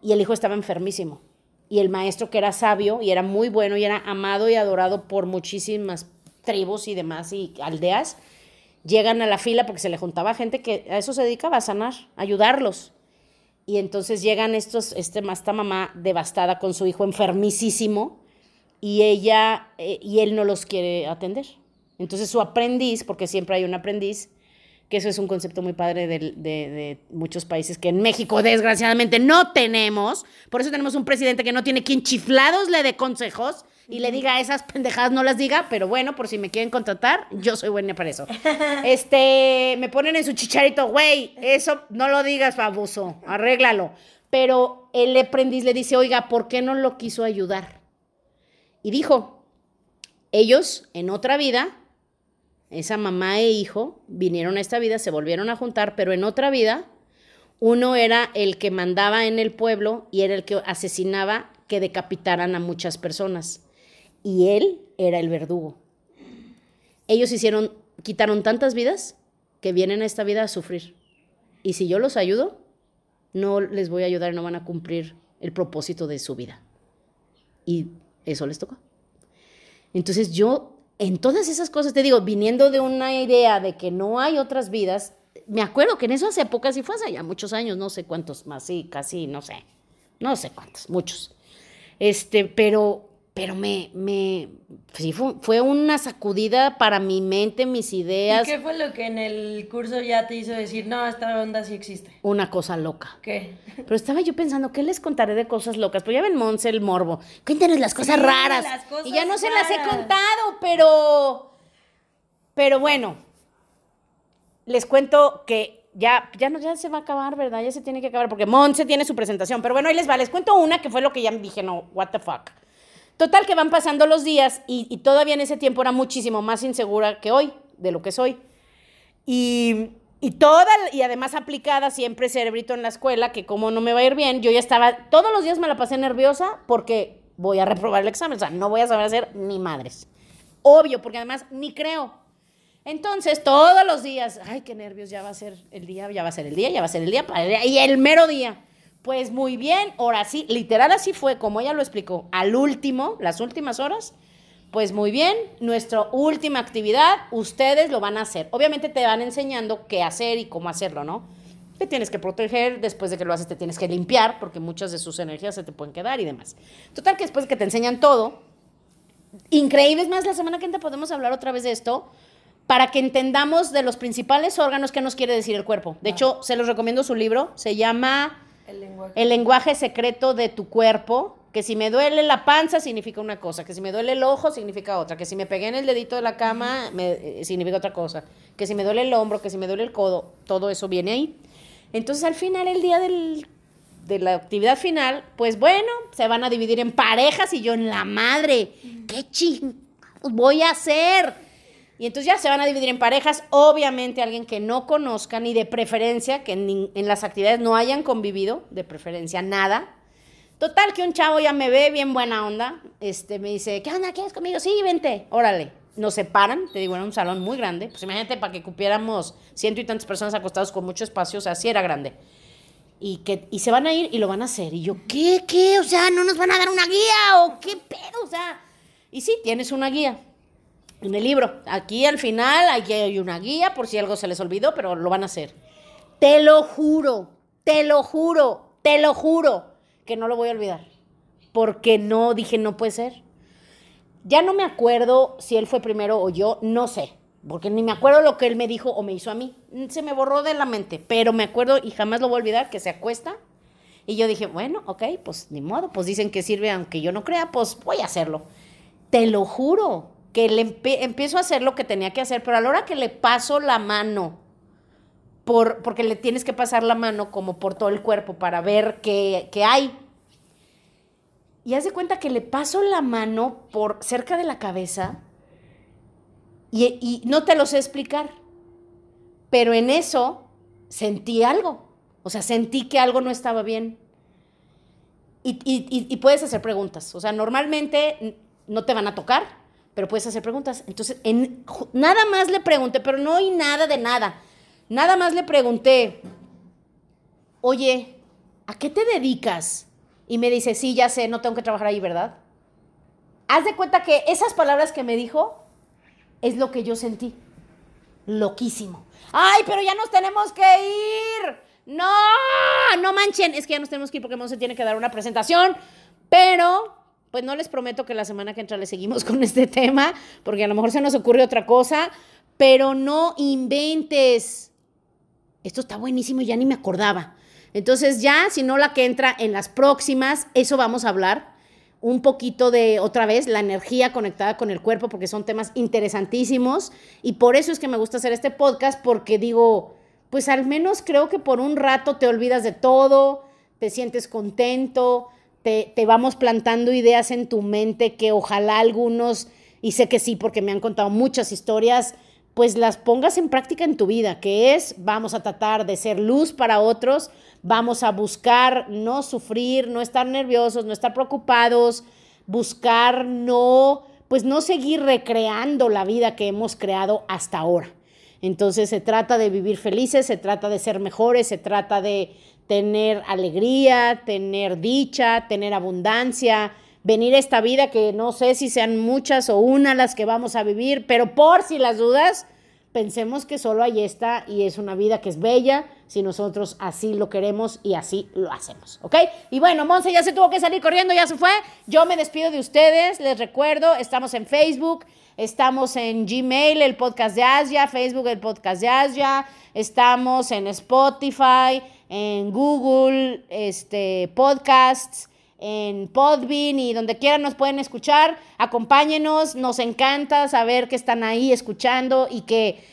y el hijo estaba enfermísimo. Y el maestro que era sabio y era muy bueno y era amado y adorado por muchísimas tribus y demás y aldeas, llegan a la fila porque se le juntaba gente que a eso se dedicaba, a sanar, a ayudarlos. Y entonces llegan estos, este, esta mamá devastada con su hijo enfermicísimo y ella eh, y él no los quiere atender. Entonces su aprendiz, porque siempre hay un aprendiz, que eso es un concepto muy padre de, de, de, muchos países que en México desgraciadamente no tenemos. Por eso tenemos un presidente que no tiene quien chiflados le dé consejos, y le diga esas pendejadas, no las diga, pero bueno, por si me quieren contratar, yo soy buena para eso. [LAUGHS] Este, me ponen en su chicharito, güey, eso no lo digas, baboso, arréglalo. Pero el aprendiz le dice, oiga, ¿por qué no lo quiso ayudar? Y dijo, ellos en otra vida, esa mamá e hijo, vinieron a esta vida, se volvieron a juntar, pero en otra vida, uno era el que mandaba en el pueblo y era el que asesinaba que decapitaran a muchas personas. Y él era el verdugo. Ellos hicieron, quitaron tantas vidas que vienen a esta vida a sufrir. Y si yo los ayudo, no les voy a ayudar, no van a cumplir el propósito de su vida. Y eso les tocó. Entonces yo, en todas esas cosas, te digo, viniendo de una idea de que no hay otras vidas, me acuerdo que en esas épocas, y fue hace ya muchos años, no sé cuántos más, sí, casi, no sé, no sé cuántos, muchos. Este, pero pero me, me, sí, fue, una sacudida para mi mente, mis ideas. ¿Y qué fue lo que en el curso ya te hizo decir, no, esta onda sí existe? Una cosa loca. ¿Qué? Pero estaba yo pensando, ¿qué les contaré de cosas locas? Pues ya ven Monse el morbo. Cuéntenos las cosas raras. Las cosas y ya no se las he contado, pero, pero bueno, les cuento que ya, ya, no, ya se va a acabar, ¿verdad? Ya se tiene que acabar, porque Monse tiene su presentación. Pero bueno, ahí les va, les cuento una que fue lo que ya me dije, no, what the fuck. Total que van pasando los días y, todavía en ese tiempo era muchísimo más insegura que hoy, de lo que soy. Y, y toda, y además aplicada siempre cerebrito en la escuela, que como no me va a ir bien, yo ya estaba, todos los días me la pasé nerviosa porque voy a reprobar el examen, o sea, no voy a saber hacer ni madres. Obvio, porque además ni creo. Entonces, todos los días, ay, qué nervios, ya va a ser el día, ya va a ser el día, ya va a ser el día, y el mero día. Pues muy bien, ahora sí, literal así fue, como ella lo explicó, al último, las últimas horas, pues muy bien, nuestra última actividad, ustedes lo van a hacer. Obviamente te van enseñando qué hacer y cómo hacerlo, ¿no? Te tienes que proteger, después de que lo haces te tienes que limpiar, porque muchas de sus energías se te pueden quedar y demás. Total que después de que te enseñan todo, increíble, es más, la semana que viene podemos hablar otra vez de esto, para que entendamos de los principales órganos que nos quiere decir el cuerpo. De hecho, se los recomiendo su libro, se llama el lenguaje. secreto de tu cuerpo, que si me duele la panza significa una cosa, que si me duele el ojo significa otra, que si me pegué en el dedito de la cama me, eh, significa otra cosa, que si me duele el hombro, que si me duele el codo, todo eso viene ahí. Entonces al final, el día de la actividad final, pues bueno, se van a dividir en parejas y yo en la madre, ¿qué ching voy a hacer? Y entonces ya se van a dividir en parejas, obviamente alguien que no conozcan y de preferencia, que en, las actividades no hayan convivido, de preferencia nada. Total, que un chavo ya me ve bien buena onda, este, me dice, ¿qué onda? ¿Quieres conmigo? Sí, vente, órale. Nos separan, te digo, era un salón muy grande, pues imagínate para que cupiéramos ciento y tantas personas acostados con mucho espacio, o sea, sí era grande. Y, que, y se van a ir y lo van a hacer. Y yo, ¿qué? ¿Qué? O sea, ¿no nos van a dar una guía? ¿O qué pedo? O sea, y sí, tienes una guía en el libro. Aquí al final hay una guía por si algo se les olvidó, pero lo van a hacer. Te lo juro, te lo juro, te lo juro que no lo voy a olvidar. Porque no dije, no puede ser. Ya no me acuerdo si él fue primero o yo, no sé. Porque ni me acuerdo lo que él me dijo o me hizo a mí. Se me borró de la mente. Pero me acuerdo y jamás lo voy a olvidar que se acuesta. Y yo dije, bueno, ok, pues ni modo. Pues dicen que sirve aunque yo no crea, pues voy a hacerlo. Te lo juro que le empiezo a hacer lo que tenía que hacer, pero a la hora que le paso la mano, por, porque le tienes que pasar la mano como por todo el cuerpo para ver qué, hay. Y haz de cuenta que le paso la mano por cerca de la cabeza y, y no te lo sé explicar, pero en eso sentí algo. O sea, sentí que algo no estaba bien. Y, y, puedes hacer preguntas. O sea, normalmente no te van a tocar, pero puedes hacer preguntas. Entonces, en, nada más le pregunté, pero no hay nada de nada. Nada más le pregunté, oye, ¿a qué te dedicas? Y me dice, sí, ya sé, no tengo que trabajar ahí, ¿verdad? Haz de cuenta que esas palabras que me dijo es lo que yo sentí. Loquísimo. Ay, pero ya nos tenemos que ir. No, no manchen. Es que ya nos tenemos que ir porque se tiene que dar una presentación. Pero pues no les prometo que la semana que entra le seguimos con este tema, porque a lo mejor se nos ocurre otra cosa, pero no inventes. Esto está buenísimo ya ni me acordaba. Entonces ya, si no la que entra en las próximas, eso vamos a hablar. un poquito de, otra vez, la energía conectada con el cuerpo, porque son temas interesantísimos. Y por eso es que me gusta hacer este podcast, porque digo, pues al menos creo que por un rato te olvidas de todo, te sientes contento, te, te vamos plantando ideas en tu mente que ojalá algunos, y sé que sí, porque me han contado muchas historias, pues las pongas en práctica en tu vida, que es, vamos a tratar de ser luz para otros, vamos a buscar no sufrir, no estar nerviosos, no estar preocupados, buscar no, pues no seguir recreando la vida que hemos creado hasta ahora. Entonces se trata de vivir felices, se trata de ser mejores, se trata de tener alegría, tener dicha, tener abundancia, venir a esta vida que no sé si sean muchas o una las que vamos a vivir, pero por si las dudas, pensemos que solo hay esta y es una vida que es bella si nosotros así lo queremos y así lo hacemos, ¿ok? Y bueno, Monse ya se tuvo que salir corriendo, ya se fue. Yo me despido de ustedes, les recuerdo, estamos en Facebook, estamos en Gmail, el podcast de Asia, Facebook, el podcast de Asia, estamos en Spotify, en Google, este, podcasts en Podbean y donde quieran nos pueden escuchar. Acompáñenos, nos encanta saber que están ahí escuchando y que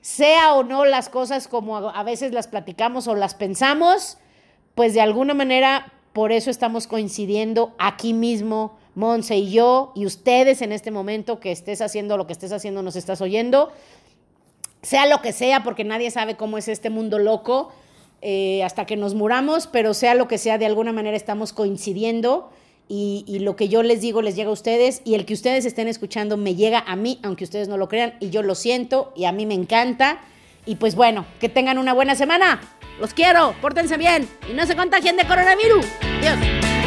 sea o no las cosas como a veces las platicamos o las pensamos, pues de alguna manera por eso estamos coincidiendo aquí mismo, Monse y yo, y ustedes en este momento que estés haciendo lo que estés haciendo, nos estás oyendo, sea lo que sea, porque nadie sabe cómo es este mundo loco eh, hasta que nos muramos, pero sea lo que sea, de alguna manera estamos coincidiendo y, lo que yo les digo les llega a ustedes y el que ustedes estén escuchando me llega a mí, aunque ustedes no lo crean, y yo lo siento y a mí me encanta. Y pues bueno, que tengan una buena semana. Los quiero, pórtense bien y no se contagien de coronavirus. Adiós.